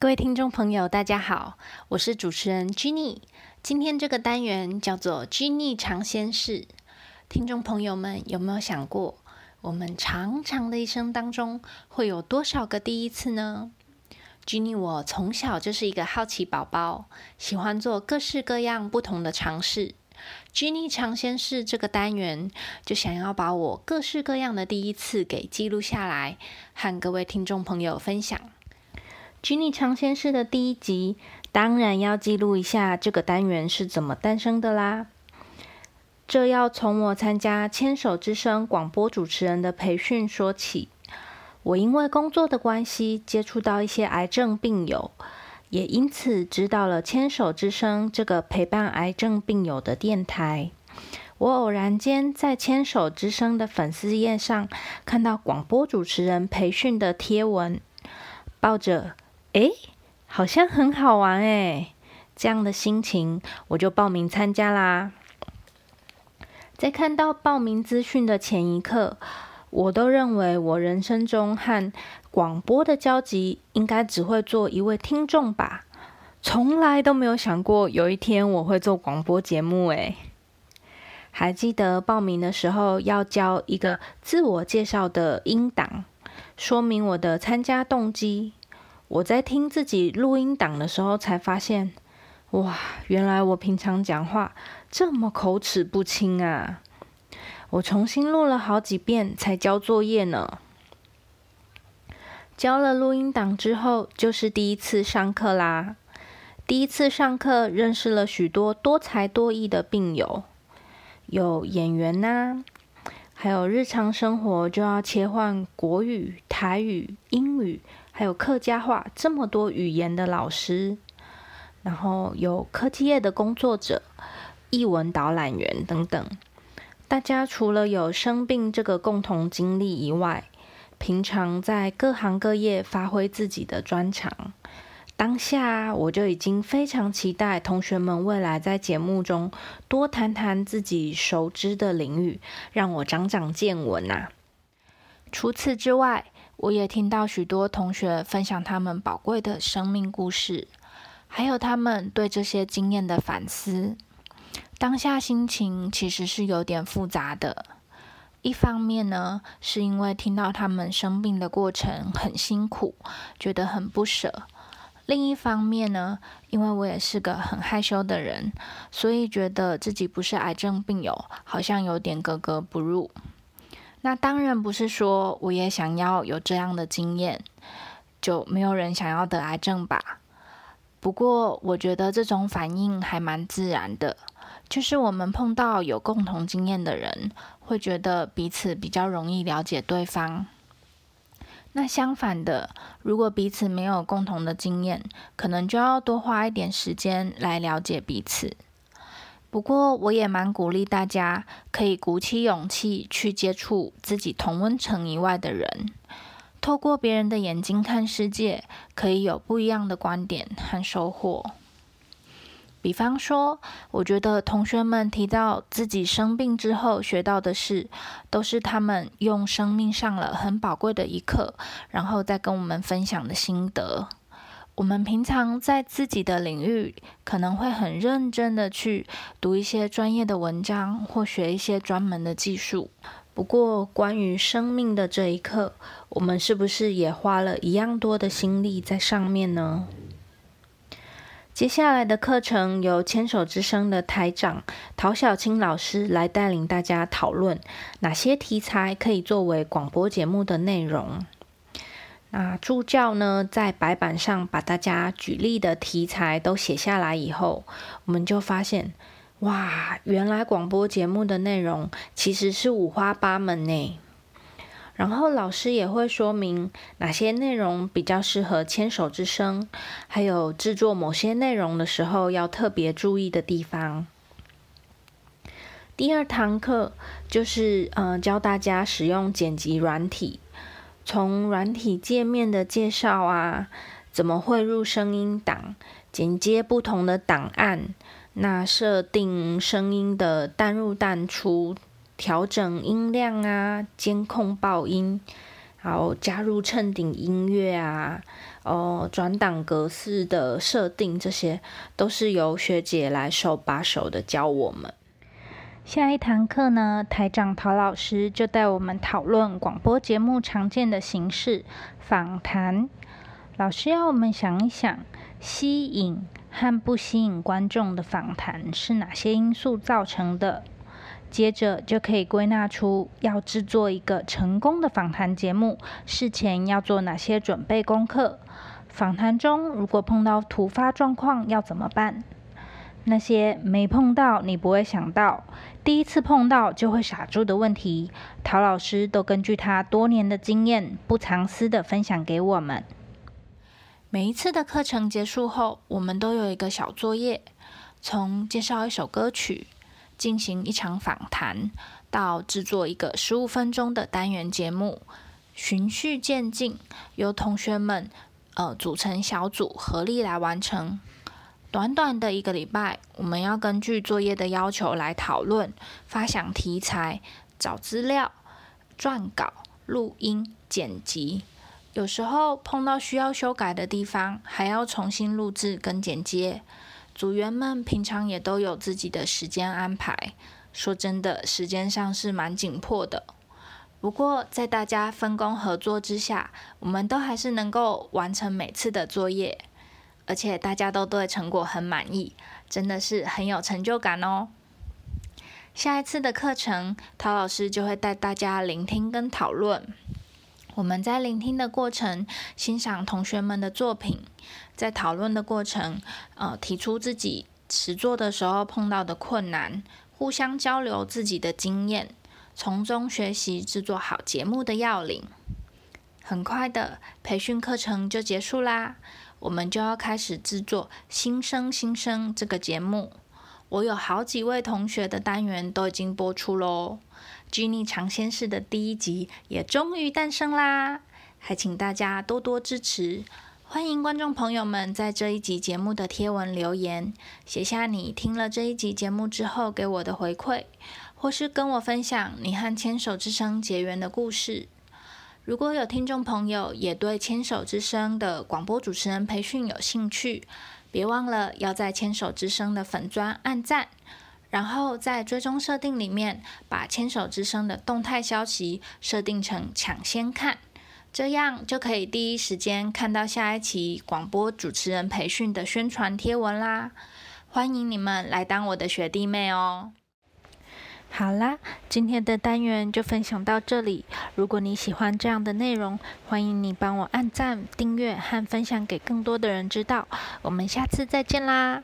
各位听众朋友，大家好，我是主持人 Jenny。今天这个单元叫做 Jenny 尝鲜室。听众朋友们有没有想过，我们长长的一生当中会有多少个第一次呢？Jenny 我从小就是一个好奇宝宝，喜欢做各式各样不同的尝试。Jenny 尝鲜室这个单元就想要把我各式各样的第一次给记录下来，和各位听众朋友分享。《Jenny 尝鲜室》的第一集，当然要记录一下这个单元是怎么诞生的啦。这要从我参加《牵手之声》广播主持人的培训说起。我因为工作的关系，接触到一些癌症病友，也因此知道了《牵手之声》这个陪伴癌症病友的电台。我偶然间在《牵手之声》的粉丝页上看到广播主持人培训的贴文，抱着。哎，好像很好玩哎！这样的心情，我就报名参加啦。在看到报名资讯的前一刻，我都认为我人生中和广播的交集，应该只会做一位听众吧。从来都没有想过有一天我会做广播节目哎。还记得报名的时候要交一个自我介绍的音档，说明我的参加动机。我在听自己录音档的时候，才发现，哇，原来我平常讲话这么口齿不清啊！我重新录了好几遍才交作业呢。交了录音档之后，就是第一次上课啦。第一次上课，认识了许多多才多艺的病友，有演员呐，还有日常生活就要切换国语、台语、英语。还有客家话这么多语言的老师，然后有科技业的工作者、译文导览员等等。大家除了有生病这个共同经历以外，平常在各行各业发挥自己的专长。当下我就已经非常期待同学们未来在节目中多谈谈自己熟知的领域，让我长长见闻呐。除此之外，我也听到许多同学分享他们宝贵的生命故事，还有他们对这些经验的反思。当下心情其实是有点复杂的。一方面呢，是因为听到他们生病的过程很辛苦，觉得很不舍；另一方面呢，因为我也是个很害羞的人，所以觉得自己不是癌症病友，好像有点格格不入。那当然不是说我也想要有这样的经验，就没有人想要得癌症吧？不过我觉得这种反应还蛮自然的，就是我们碰到有共同经验的人，会觉得彼此比较容易了解对方。那相反的，如果彼此没有共同的经验，可能就要多花一点时间来了解彼此。不过，我也蛮鼓励大家，可以鼓起勇气去接触自己同温层以外的人，透过别人的眼睛看世界，可以有不一样的观点和收获。比方说，我觉得同学们提到自己生病之后学到的事，都是他们用生命上了很宝贵的一课，然后再跟我们分享的心得。我们平常在自己的领域可能会很认真的去读一些专业的文章或学一些专门的技术。不过，关于生命的这一刻，我们是不是也花了一样多的心力在上面呢？接下来的课程由牵手之声的台长陶小青老师来带领大家讨论哪些题材可以作为广播节目的内容。那助教呢，在白板上把大家举例的题材都写下来以后，我们就发现，哇，原来广播节目的内容其实是五花八门呢。然后老师也会说明哪些内容比较适合牵手之声，还有制作某些内容的时候要特别注意的地方。第二堂课就是呃教大家使用剪辑软体。从软体界面的介绍啊，怎么汇入声音档，剪接不同的档案，那设定声音的淡入淡出，调整音量啊，监控爆音，然后加入衬顶音乐啊，哦，转档格式的设定，这些都是由学姐来手把手的教我们。下一堂课呢，台长陶老师就带我们讨论广播节目常见的形式——访谈。老师要我们想一想，吸引和不吸引观众的访谈是哪些因素造成的？接着就可以归纳出要制作一个成功的访谈节目，事前要做哪些准备功课。访谈中如果碰到突发状况要怎么办？那些没碰到你不会想到，第一次碰到就会傻住的问题，陶老师都根据他多年的经验，不藏私的分享给我们。每一次的课程结束后，我们都有一个小作业，从介绍一首歌曲、进行一场访谈，到制作一个十五分钟的单元节目，循序渐进，由同学们呃组成小组，合力来完成。短短的一个礼拜，我们要根据作业的要求来讨论、发想题材、找资料、撰稿、录音、剪辑。有时候碰到需要修改的地方，还要重新录制跟剪接。组员们平常也都有自己的时间安排，说真的，时间上是蛮紧迫的。不过在大家分工合作之下，我们都还是能够完成每次的作业。而且大家都对成果很满意，真的是很有成就感哦。下一次的课程，陶老师就会带大家聆听跟讨论。我们在聆听的过程，欣赏同学们的作品；在讨论的过程，呃，提出自己实作的时候碰到的困难，互相交流自己的经验，从中学习制作好节目的要领。很快的，培训课程就结束啦。我们就要开始制作《新生新生》这个节目。我有好几位同学的单元都已经播出喽，《居尼尝鲜室》的第一集也终于诞生啦！还请大家多多支持。欢迎观众朋友们在这一集节目的贴文留言，写下你听了这一集节目之后给我的回馈，或是跟我分享你和牵手之声结缘的故事。如果有听众朋友也对牵手之声的广播主持人培训有兴趣，别忘了要在牵手之声的粉砖按赞，然后在追踪设定里面把牵手之声的动态消息设定成抢先看，这样就可以第一时间看到下一期广播主持人培训的宣传贴文啦！欢迎你们来当我的学弟妹哦！好啦，今天的单元就分享到这里。如果你喜欢这样的内容，欢迎你帮我按赞、订阅和分享给更多的人知道。我们下次再见啦！